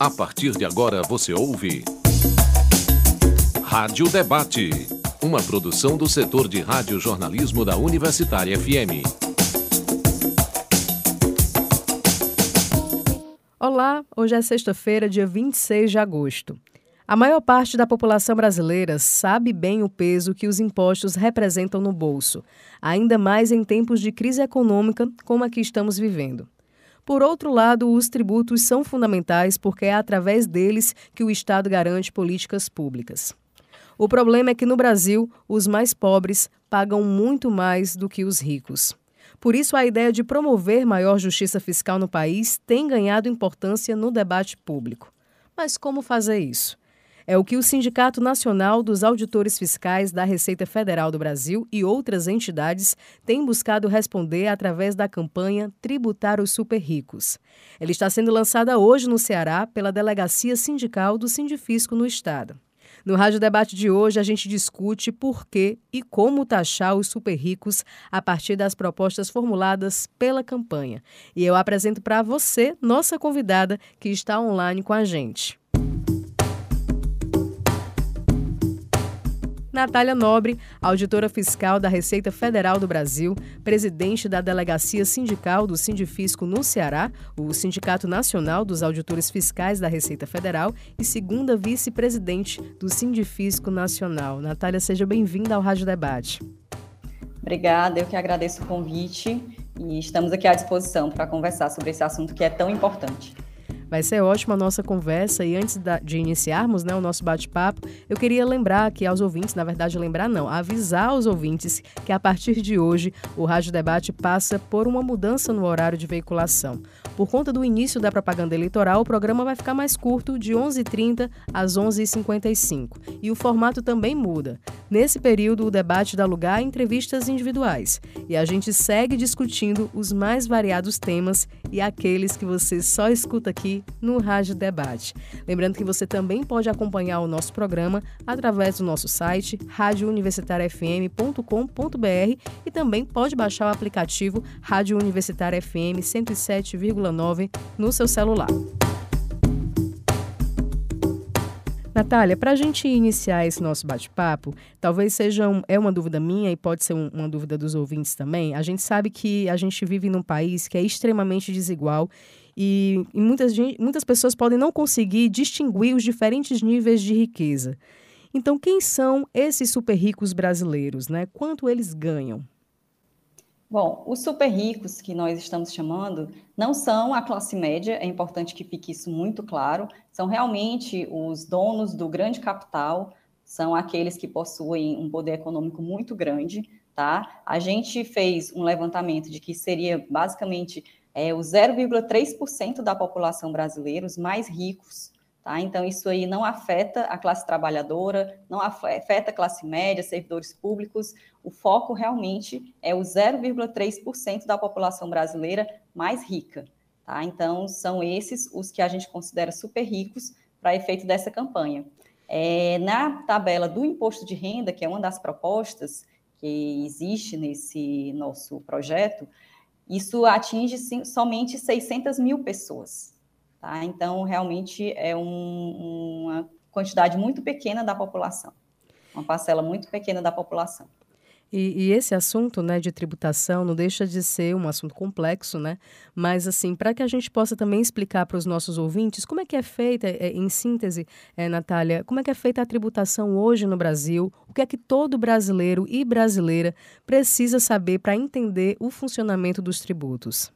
A partir de agora você ouve. Rádio Debate. Uma produção do setor de rádio-jornalismo da Universitária FM. Olá, hoje é sexta-feira, dia 26 de agosto. A maior parte da população brasileira sabe bem o peso que os impostos representam no bolso, ainda mais em tempos de crise econômica como a que estamos vivendo. Por outro lado, os tributos são fundamentais porque é através deles que o Estado garante políticas públicas. O problema é que no Brasil, os mais pobres pagam muito mais do que os ricos. Por isso, a ideia de promover maior justiça fiscal no país tem ganhado importância no debate público. Mas como fazer isso? É o que o Sindicato Nacional dos Auditores Fiscais da Receita Federal do Brasil e outras entidades têm buscado responder através da campanha Tributar os Super Ricos. Ela está sendo lançada hoje no Ceará pela Delegacia Sindical do Sindifisco no Estado. No Rádio Debate de hoje, a gente discute por que e como taxar os super ricos a partir das propostas formuladas pela campanha. E eu apresento para você, nossa convidada, que está online com a gente. Natália Nobre, auditora fiscal da Receita Federal do Brasil, presidente da Delegacia Sindical do Sindifisco no Ceará, o Sindicato Nacional dos Auditores Fiscais da Receita Federal e segunda vice-presidente do Sindifisco Nacional. Natália, seja bem-vinda ao Rádio Debate. Obrigada, eu que agradeço o convite e estamos aqui à disposição para conversar sobre esse assunto que é tão importante. Vai ser ótima a nossa conversa e antes de iniciarmos né, o nosso bate-papo, eu queria lembrar aqui aos ouvintes, na verdade lembrar não, avisar aos ouvintes que a partir de hoje o Rádio Debate passa por uma mudança no horário de veiculação. Por conta do início da propaganda eleitoral, o programa vai ficar mais curto, de 11h30 às 11h55. E o formato também muda. Nesse período, o debate dá lugar a entrevistas individuais. E a gente segue discutindo os mais variados temas e aqueles que você só escuta aqui no Rádio Debate. Lembrando que você também pode acompanhar o nosso programa através do nosso site radiouniversitariafm.com.br e também pode baixar o aplicativo Rádio Universitária FM 107,9 no seu celular. Natália, para a gente iniciar esse nosso bate-papo, talvez seja um, é uma dúvida minha e pode ser um, uma dúvida dos ouvintes também. A gente sabe que a gente vive num país que é extremamente desigual e, e muitas, muitas pessoas podem não conseguir distinguir os diferentes níveis de riqueza. Então, quem são esses super ricos brasileiros? Né? Quanto eles ganham? Bom, os super ricos que nós estamos chamando não são a classe média, é importante que fique isso muito claro, são realmente os donos do grande capital, são aqueles que possuem um poder econômico muito grande, tá? A gente fez um levantamento de que seria basicamente é, o 0,3% da população brasileira, os mais ricos, tá? Então, isso aí não afeta a classe trabalhadora, não afeta a classe média, servidores públicos. O foco realmente é o 0,3% da população brasileira mais rica, tá? Então, são esses os que a gente considera super ricos para efeito dessa campanha. É, na tabela do imposto de renda, que é uma das propostas que existe nesse nosso projeto, isso atinge sim, somente 600 mil pessoas. Tá? Então, realmente é um, uma quantidade muito pequena da população, uma parcela muito pequena da população. E, e, esse assunto né, de tributação não deixa de ser um assunto complexo, né? Mas, assim, para que a gente possa também explicar para os nossos ouvintes como é que é feita, é, em síntese, é, Natália, como é que é feita a tributação hoje no Brasil, o que é que todo brasileiro e brasileira precisa saber para entender o funcionamento dos tributos.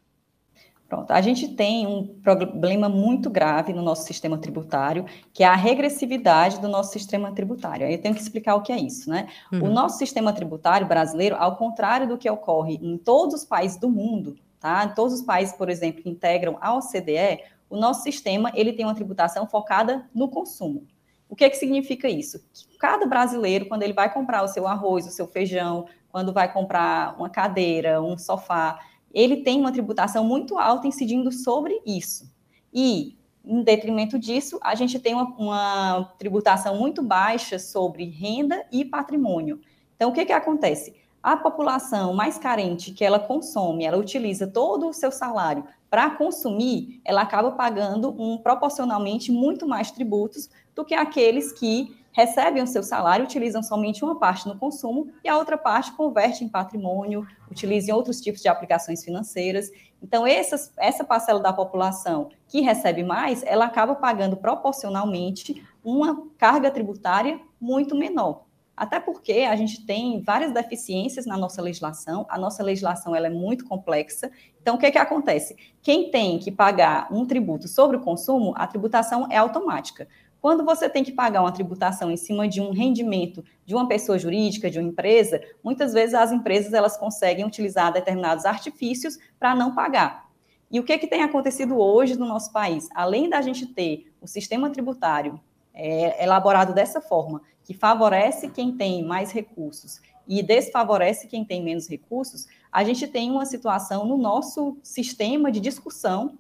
Pronto, a gente tem um problema muito grave no nosso sistema tributário, que é a regressividade do nosso sistema tributário. Aí eu tenho que explicar o que é isso, né? Uhum. O nosso sistema tributário brasileiro, ao contrário do que ocorre em todos os países do mundo, tá? Em todos os países, por exemplo, que integram a OCDE, o nosso sistema ele tem uma tributação focada no consumo. O que, é que significa isso? Que cada brasileiro, quando ele vai comprar o seu arroz, o seu feijão, quando vai comprar uma cadeira, um sofá, ele tem uma tributação muito alta incidindo sobre isso. E, em detrimento disso, a gente tem uma, uma tributação muito baixa sobre renda e patrimônio. Então, o que, que acontece? A população mais carente que ela consome, ela utiliza todo o seu salário para consumir, ela acaba pagando um proporcionalmente muito mais tributos do que aqueles que recebem o seu salário, utilizam somente uma parte no consumo e a outra parte converte em patrimônio, utiliza em outros tipos de aplicações financeiras. Então, essas, essa parcela da população que recebe mais, ela acaba pagando proporcionalmente uma carga tributária muito menor. Até porque a gente tem várias deficiências na nossa legislação, a nossa legislação ela é muito complexa. Então, o que, que acontece? Quem tem que pagar um tributo sobre o consumo, a tributação é automática. Quando você tem que pagar uma tributação em cima de um rendimento de uma pessoa jurídica, de uma empresa, muitas vezes as empresas elas conseguem utilizar determinados artifícios para não pagar. E o que, que tem acontecido hoje no nosso país? Além da gente ter o sistema tributário é, elaborado dessa forma, que favorece quem tem mais recursos e desfavorece quem tem menos recursos, a gente tem uma situação no nosso sistema de discussão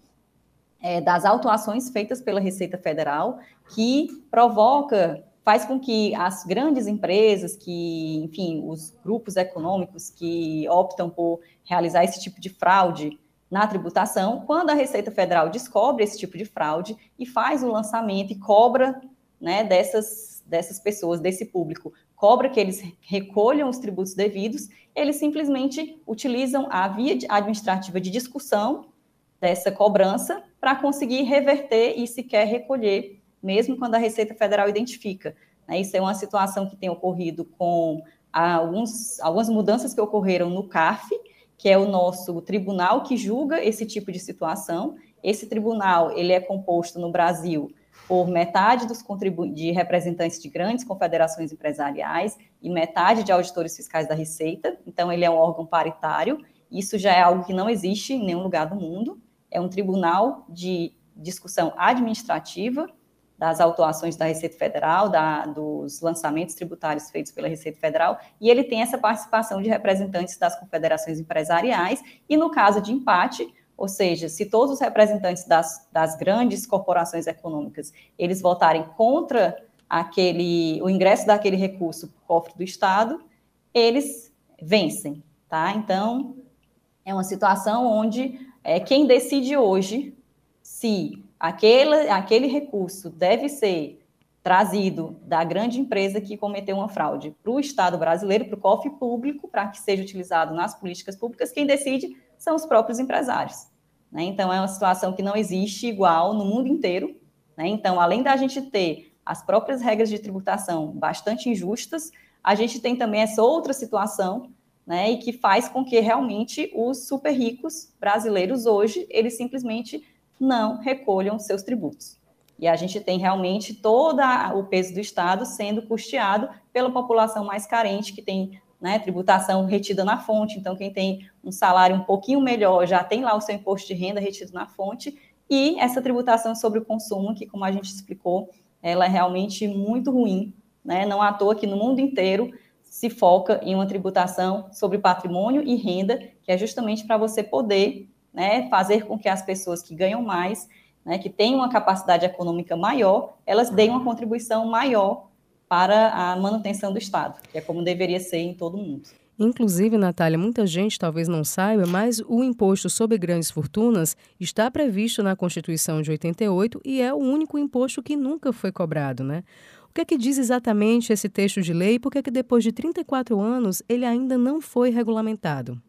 é, das autuações feitas pela Receita Federal, que provoca, faz com que as grandes empresas, que, enfim, os grupos econômicos que optam por realizar esse tipo de fraude na tributação, quando a Receita Federal descobre esse tipo de fraude e faz o lançamento e cobra né, dessas, dessas pessoas, desse público, cobra que eles recolham os tributos devidos, eles simplesmente utilizam a via administrativa de discussão dessa cobrança para conseguir reverter e sequer recolher, mesmo quando a Receita Federal identifica. Né? Isso é uma situação que tem ocorrido com alguns, algumas mudanças que ocorreram no CARF, que é o nosso tribunal que julga esse tipo de situação. Esse tribunal ele é composto no Brasil por metade dos de representantes de grandes confederações empresariais e metade de auditores fiscais da Receita. Então, ele é um órgão paritário. Isso já é algo que não existe em nenhum lugar do mundo é um tribunal de discussão administrativa das autuações da Receita Federal, da, dos lançamentos tributários feitos pela Receita Federal, e ele tem essa participação de representantes das confederações empresariais, e no caso de empate, ou seja, se todos os representantes das, das grandes corporações econômicas, eles votarem contra aquele, o ingresso daquele recurso para o cofre do Estado, eles vencem, tá? Então, é uma situação onde é quem decide hoje se aquele, aquele recurso deve ser trazido da grande empresa que cometeu uma fraude para o Estado brasileiro, para o cofre público, para que seja utilizado nas políticas públicas, quem decide são os próprios empresários. Né? Então, é uma situação que não existe igual no mundo inteiro. Né? Então, além da gente ter as próprias regras de tributação bastante injustas, a gente tem também essa outra situação né, e que faz com que realmente os super ricos brasileiros hoje, eles simplesmente não recolham seus tributos. E a gente tem realmente todo o peso do Estado sendo custeado pela população mais carente, que tem né, tributação retida na fonte. Então, quem tem um salário um pouquinho melhor já tem lá o seu imposto de renda retido na fonte. E essa tributação sobre o consumo, que, como a gente explicou, ela é realmente muito ruim. Né? Não à toa que no mundo inteiro se foca em uma tributação sobre patrimônio e renda, que é justamente para você poder né, fazer com que as pessoas que ganham mais, né, que têm uma capacidade econômica maior, elas deem uma contribuição maior para a manutenção do Estado, que é como deveria ser em todo mundo. Inclusive, Natália, muita gente talvez não saiba, mas o imposto sobre grandes fortunas está previsto na Constituição de 88 e é o único imposto que nunca foi cobrado, né? O que é que diz exatamente esse texto de lei e por que, é que depois de 34 anos ele ainda não foi regulamentado?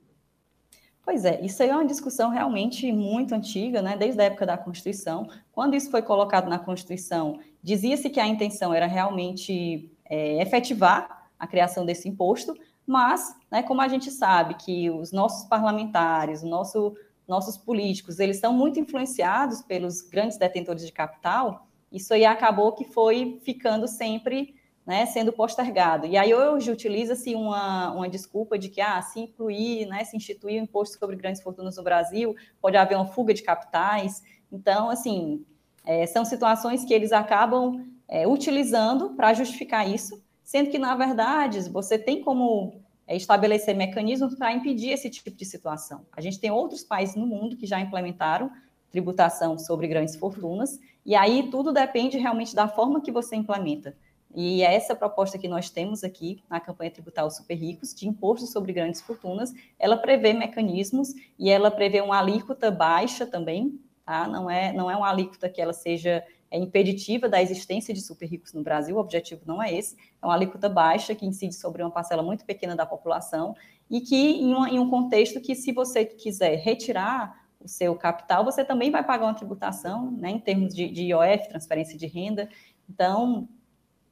Pois é, isso aí é uma discussão realmente muito antiga, né? desde a época da Constituição. Quando isso foi colocado na Constituição, dizia-se que a intenção era realmente é, efetivar a criação desse imposto, mas, né, como a gente sabe que os nossos parlamentares, o nosso, nossos políticos, eles são muito influenciados pelos grandes detentores de capital, isso aí acabou que foi ficando sempre né, sendo postergado. E aí hoje utiliza-se uma, uma desculpa de que ah, se incluir, né, se instituir o imposto sobre grandes fortunas no Brasil, pode haver uma fuga de capitais. Então, assim, é, são situações que eles acabam é, utilizando para justificar isso, sendo que, na verdade, você tem como é, estabelecer mecanismos para impedir esse tipo de situação. A gente tem outros países no mundo que já implementaram tributação sobre grandes fortunas, e aí tudo depende realmente da forma que você implementa. E é essa proposta que nós temos aqui na campanha tributária Super Ricos, de imposto sobre grandes fortunas, ela prevê mecanismos e ela prevê uma alíquota baixa também, tá? Não é, não é uma alíquota que ela seja é impeditiva da existência de super ricos no Brasil, o objetivo não é esse, é uma alíquota baixa que incide sobre uma parcela muito pequena da população e que em, uma, em um contexto que se você quiser retirar o seu capital, você também vai pagar uma tributação, né, em termos de, de IOF, transferência de renda. Então,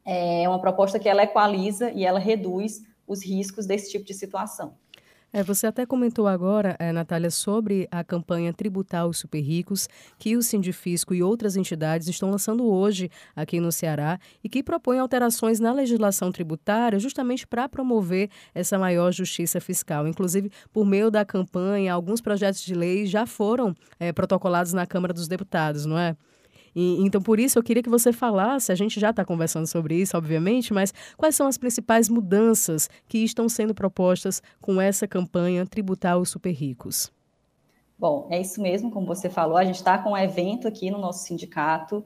é uma proposta que ela equaliza e ela reduz os riscos desse tipo de situação. É, você até comentou agora, é, Natália, sobre a campanha Tributar os Super Ricos, que o Sindifisco e outras entidades estão lançando hoje aqui no Ceará e que propõe alterações na legislação tributária justamente para promover essa maior justiça fiscal. Inclusive, por meio da campanha, alguns projetos de lei já foram é, protocolados na Câmara dos Deputados, não é? E, então, por isso, eu queria que você falasse, a gente já está conversando sobre isso, obviamente, mas quais são as principais mudanças que estão sendo propostas com essa campanha Tributar os Super Ricos? Bom, é isso mesmo, como você falou, a gente está com um evento aqui no nosso sindicato,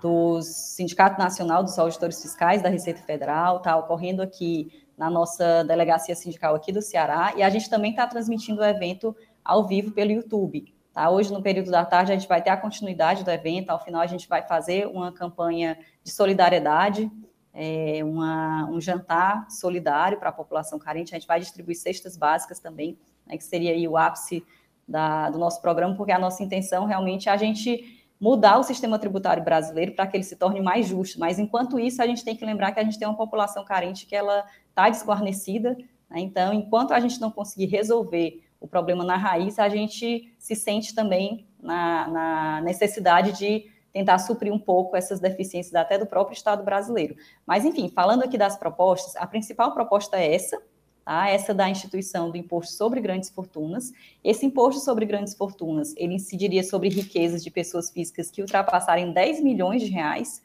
do Sindicato Nacional dos Auditores Fiscais da Receita Federal, está ocorrendo aqui na nossa delegacia sindical aqui do Ceará, e a gente também está transmitindo o evento ao vivo pelo YouTube. Tá? Hoje, no período da tarde, a gente vai ter a continuidade do evento. Ao final, a gente vai fazer uma campanha de solidariedade, é, uma, um jantar solidário para a população carente. A gente vai distribuir cestas básicas também, né, que seria o ápice da, do nosso programa, porque a nossa intenção realmente é a gente mudar o sistema tributário brasileiro para que ele se torne mais justo. Mas, enquanto isso, a gente tem que lembrar que a gente tem uma população carente que ela está desguarnecida. Né? Então, enquanto a gente não conseguir resolver o problema na raiz, a gente se sente também na, na necessidade de tentar suprir um pouco essas deficiências até do próprio Estado brasileiro. Mas, enfim, falando aqui das propostas, a principal proposta é essa, tá? essa da instituição do imposto sobre grandes fortunas. Esse imposto sobre grandes fortunas, ele incidiria sobre riquezas de pessoas físicas que ultrapassarem 10 milhões de reais.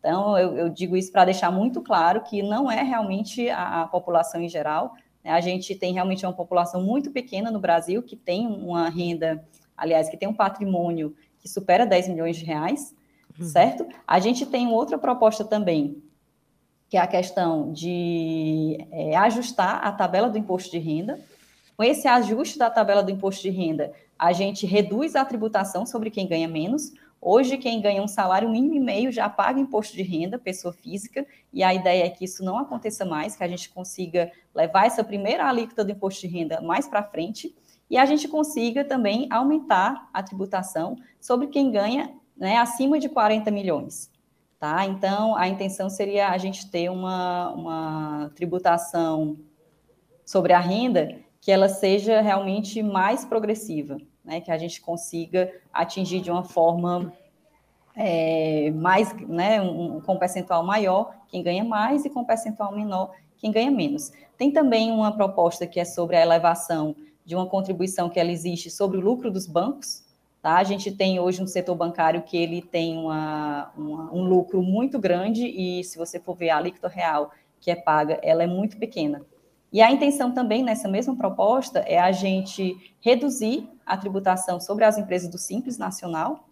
Então, eu, eu digo isso para deixar muito claro que não é realmente a, a população em geral? A gente tem realmente uma população muito pequena no Brasil que tem uma renda, aliás, que tem um patrimônio que supera 10 milhões de reais, uhum. certo? A gente tem outra proposta também, que é a questão de é, ajustar a tabela do imposto de renda. Com esse ajuste da tabela do imposto de renda, a gente reduz a tributação sobre quem ganha menos, Hoje, quem ganha um salário mínimo e meio já paga imposto de renda, pessoa física, e a ideia é que isso não aconteça mais, que a gente consiga levar essa primeira alíquota do imposto de renda mais para frente, e a gente consiga também aumentar a tributação sobre quem ganha né, acima de 40 milhões. Tá? Então, a intenção seria a gente ter uma, uma tributação sobre a renda que ela seja realmente mais progressiva né, que a gente consiga atingir de uma forma é, mais, né, um, com um percentual maior quem ganha mais e com um percentual menor quem ganha menos. Tem também uma proposta que é sobre a elevação de uma contribuição que ela existe sobre o lucro dos bancos. Tá? A gente tem hoje um setor bancário que ele tem uma, uma, um lucro muito grande e se você for ver a alíquota real que é paga, ela é muito pequena. E a intenção também nessa mesma proposta é a gente reduzir a tributação sobre as empresas do Simples Nacional.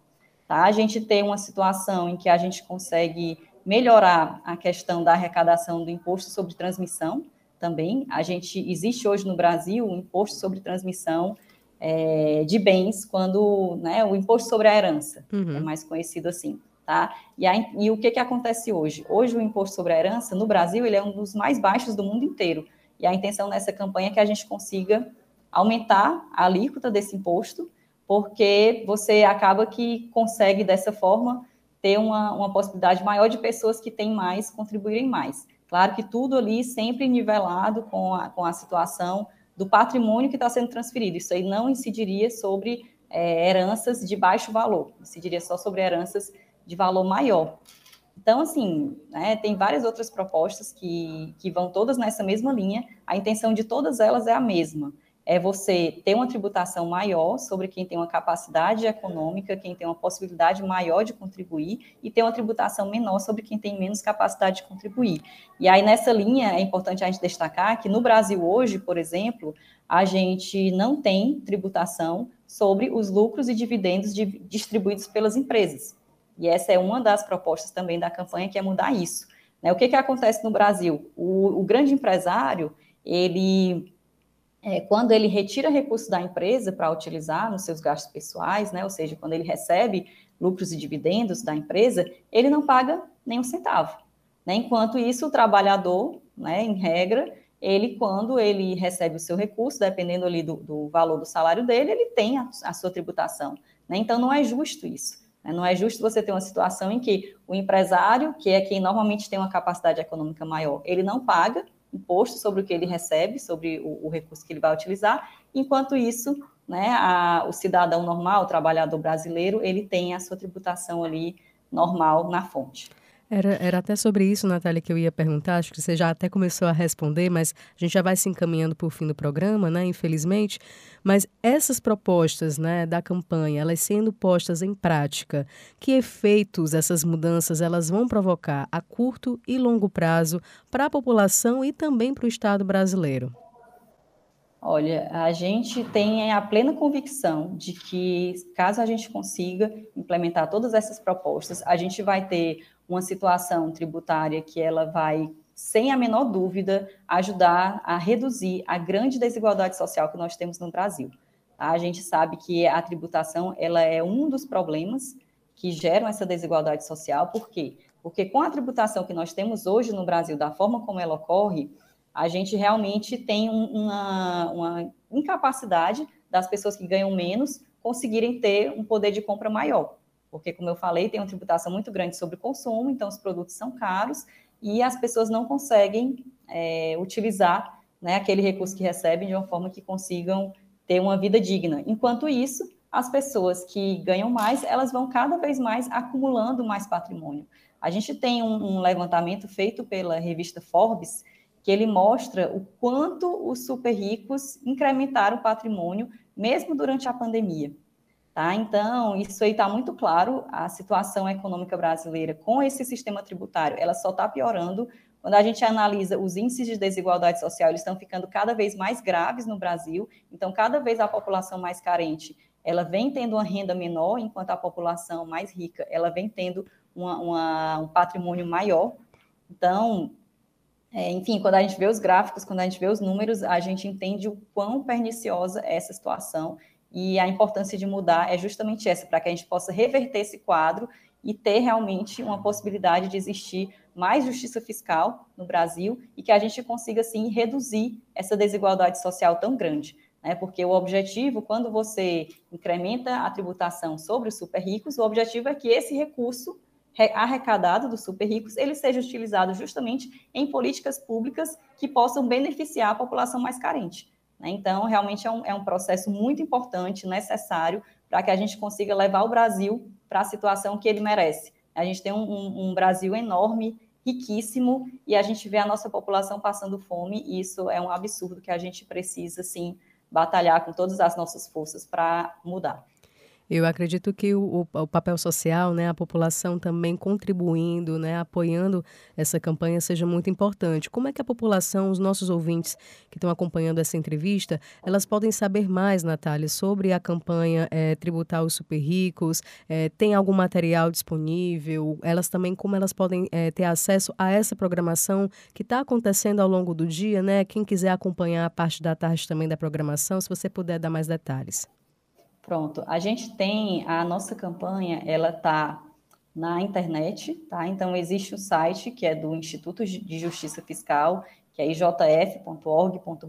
Tá? A gente tem uma situação em que a gente consegue melhorar a questão da arrecadação do imposto sobre transmissão também. A gente existe hoje no Brasil um imposto sobre transmissão é, de bens, quando né, o imposto sobre a herança, uhum. é mais conhecido assim. Tá? E, a, e o que, que acontece hoje? Hoje o imposto sobre a herança no Brasil ele é um dos mais baixos do mundo inteiro. E a intenção nessa campanha é que a gente consiga aumentar a alíquota desse imposto, porque você acaba que consegue, dessa forma, ter uma, uma possibilidade maior de pessoas que têm mais contribuírem mais. Claro que tudo ali sempre nivelado com a, com a situação do patrimônio que está sendo transferido. Isso aí não incidiria sobre é, heranças de baixo valor, incidiria só sobre heranças de valor maior. Então, assim, né, tem várias outras propostas que, que vão todas nessa mesma linha. A intenção de todas elas é a mesma. É você ter uma tributação maior sobre quem tem uma capacidade econômica, quem tem uma possibilidade maior de contribuir, e ter uma tributação menor sobre quem tem menos capacidade de contribuir. E aí, nessa linha, é importante a gente destacar que no Brasil hoje, por exemplo, a gente não tem tributação sobre os lucros e dividendos de, distribuídos pelas empresas. E essa é uma das propostas também da campanha, que é mudar isso. Né? O que, que acontece no Brasil? O, o grande empresário, ele, é, quando ele retira recursos da empresa para utilizar nos seus gastos pessoais, né? ou seja, quando ele recebe lucros e dividendos da empresa, ele não paga nem um centavo. Né? Enquanto isso, o trabalhador, né, em regra, ele, quando ele recebe o seu recurso, dependendo ali do, do valor do salário dele, ele tem a, a sua tributação. Né? Então, não é justo isso. Né? Não é justo você ter uma situação em que o empresário, que é quem normalmente tem uma capacidade econômica maior, ele não paga imposto sobre o que ele recebe, sobre o, o recurso que ele vai utilizar, enquanto isso, né, a, o cidadão normal, o trabalhador brasileiro, ele tem a sua tributação ali normal na fonte. Era, era até sobre isso, Natália, que eu ia perguntar. Acho que você já até começou a responder, mas a gente já vai se encaminhando para o fim do programa, né? Infelizmente. Mas essas propostas né, da campanha, elas sendo postas em prática, que efeitos essas mudanças elas vão provocar a curto e longo prazo para a população e também para o Estado brasileiro? Olha, a gente tem a plena convicção de que, caso a gente consiga implementar todas essas propostas, a gente vai ter uma situação tributária que ela vai, sem a menor dúvida, ajudar a reduzir a grande desigualdade social que nós temos no Brasil. Tá? A gente sabe que a tributação ela é um dos problemas que geram essa desigualdade social. Por quê? Porque com a tributação que nós temos hoje no Brasil, da forma como ela ocorre, a gente realmente tem uma, uma incapacidade das pessoas que ganham menos conseguirem ter um poder de compra maior porque, como eu falei, tem uma tributação muito grande sobre o consumo, então os produtos são caros e as pessoas não conseguem é, utilizar né, aquele recurso que recebem de uma forma que consigam ter uma vida digna. Enquanto isso, as pessoas que ganham mais, elas vão cada vez mais acumulando mais patrimônio. A gente tem um, um levantamento feito pela revista Forbes, que ele mostra o quanto os super ricos incrementaram o patrimônio, mesmo durante a pandemia. Tá? Então, isso aí está muito claro, a situação econômica brasileira com esse sistema tributário, ela só está piorando. Quando a gente analisa os índices de desigualdade social, eles estão ficando cada vez mais graves no Brasil. Então, cada vez a população mais carente, ela vem tendo uma renda menor, enquanto a população mais rica, ela vem tendo uma, uma, um patrimônio maior. Então, é, enfim, quando a gente vê os gráficos, quando a gente vê os números, a gente entende o quão perniciosa é essa situação e a importância de mudar é justamente essa, para que a gente possa reverter esse quadro e ter realmente uma possibilidade de existir mais justiça fiscal no Brasil e que a gente consiga, assim, reduzir essa desigualdade social tão grande. Né? Porque o objetivo, quando você incrementa a tributação sobre os super ricos, o objetivo é que esse recurso arrecadado dos super ricos ele seja utilizado justamente em políticas públicas que possam beneficiar a população mais carente. Né? Então, realmente é um, é um processo muito importante, necessário, para que a gente consiga levar o Brasil para a situação que ele merece. A gente tem um, um, um, Brasil enorme, riquíssimo, e a gente vê a nossa população passando fome, e isso é um absurdo que a gente precisa, sim, batalhar com todas as nossas forças para mudar. Eu acredito que o, o, papel social, né, a população também contribuindo, né, apoiando essa campanha seja muito importante. Como é que a população, os nossos ouvintes que estão acompanhando essa entrevista, elas podem saber mais, Natália, sobre a campanha é, Tributar os Super Ricos? É, tem algum material disponível? Elas também, como elas podem é, ter acesso a essa programação que está acontecendo ao longo do dia, né? Quem quiser acompanhar a parte da tarde também da programação, se você puder dar mais detalhes. Pronto, a gente tem a nossa campanha, ela está na internet, tá? Então existe o site que é do Instituto de Justiça Fiscal, que é ijf.org.br,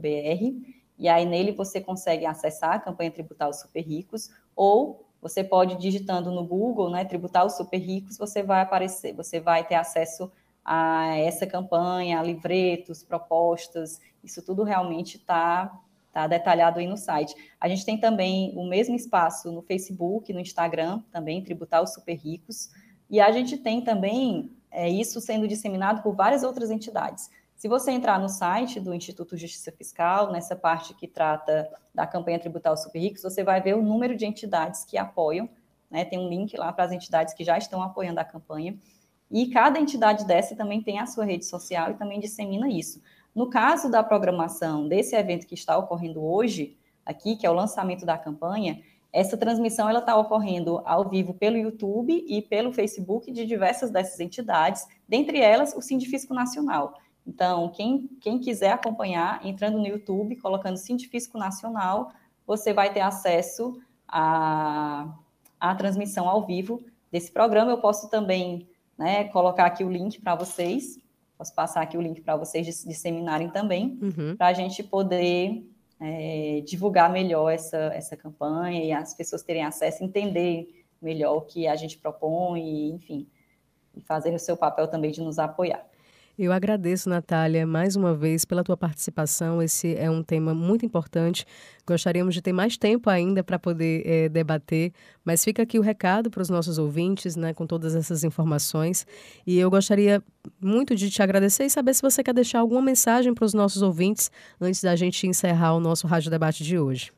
e aí nele você consegue acessar a campanha Tributar os Super Ricos, ou você pode digitando no Google, né, Tributar os Super Ricos, você vai aparecer, você vai ter acesso a essa campanha, a livretos, propostas, isso tudo realmente está Tá detalhado aí no site. A gente tem também o mesmo espaço no Facebook, no Instagram, também, Tributar os Super Ricos. E a gente tem também é, isso sendo disseminado por várias outras entidades. Se você entrar no site do Instituto Justiça Fiscal, nessa parte que trata da campanha Tributar os Super Ricos, você vai ver o número de entidades que apoiam. Né? Tem um link lá para as entidades que já estão apoiando a campanha. E cada entidade dessa também tem a sua rede social e também dissemina isso. No caso da programação desse evento que está ocorrendo hoje, aqui, que é o lançamento da campanha, Essa transmissão ela está ocorrendo ao vivo pelo YouTube e pelo Facebook de diversas dessas entidades, dentre elas o Sindifisco Nacional. Então, quem, quem quiser acompanhar, entrando no YouTube, colocando Sindifisco Nacional, você vai ter acesso à, transmissão ao vivo desse programa. Eu posso também né, colocar aqui o link para vocês, posso passar aqui o link para vocês disseminarem também, uhum. para a gente poder é, divulgar melhor essa, essa campanha e as pessoas terem acesso, entender melhor o que a gente propõe, enfim, e fazer o seu papel também de nos apoiar. Eu agradeço, Natália, mais uma vez pela tua participação. Esse é um tema muito importante. Gostaríamos de ter mais tempo ainda para poder é, debater, mas fica aqui o recado para os nossos ouvintes, né, com todas essas informações. E eu gostaria muito de te agradecer e saber se você quer deixar alguma mensagem para os nossos ouvintes antes da gente encerrar o nosso Rádio Debate de hoje.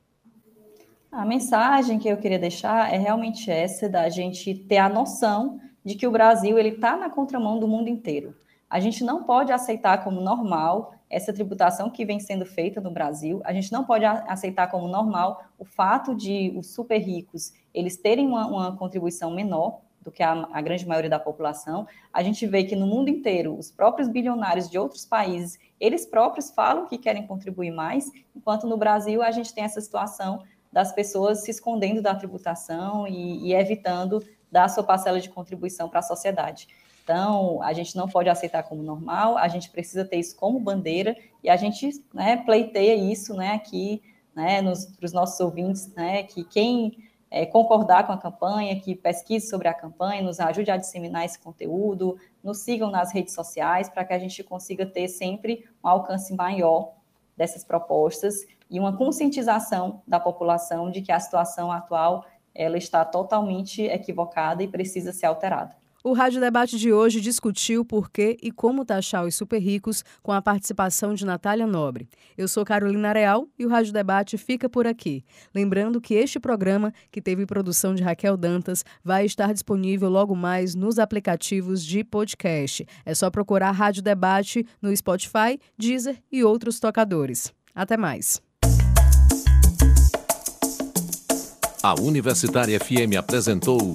A mensagem que eu queria deixar é realmente essa, da gente ter a noção de que o Brasil ele está na contramão do mundo inteiro. A gente não pode aceitar como normal essa tributação que vem sendo feita no Brasil. A gente não pode aceitar como normal o fato de os super ricos eles terem uma, uma contribuição menor do que a, a, grande maioria da população. A gente vê que no mundo inteiro, os próprios bilionários de outros países, eles próprios falam que querem contribuir mais, enquanto no Brasil a gente tem essa situação das pessoas se escondendo da tributação e, e evitando dar a sua parcela de contribuição para a sociedade. Então, a gente não pode aceitar como normal, a gente precisa ter isso como bandeira e a gente né, pleiteia isso né, aqui né, para os nossos ouvintes, né, que quem é, concordar com a campanha, que pesquise sobre a campanha, nos ajude a disseminar esse conteúdo, nos sigam nas redes sociais para que a gente consiga ter sempre um alcance maior dessas propostas e uma conscientização da população de que a situação atual ela está totalmente equivocada e precisa ser alterada. O Rádio Debate de hoje discutiu por que e como taxar os super ricos com a participação de Natália Nobre. Eu sou Carolina Real e o Rádio Debate fica por aqui. Lembrando que este programa, que teve produção de Raquel Dantas, vai estar disponível logo mais nos aplicativos de podcast. É só procurar Rádio Debate no Spotify, Deezer e outros tocadores. Até mais. A Universitária FM apresentou.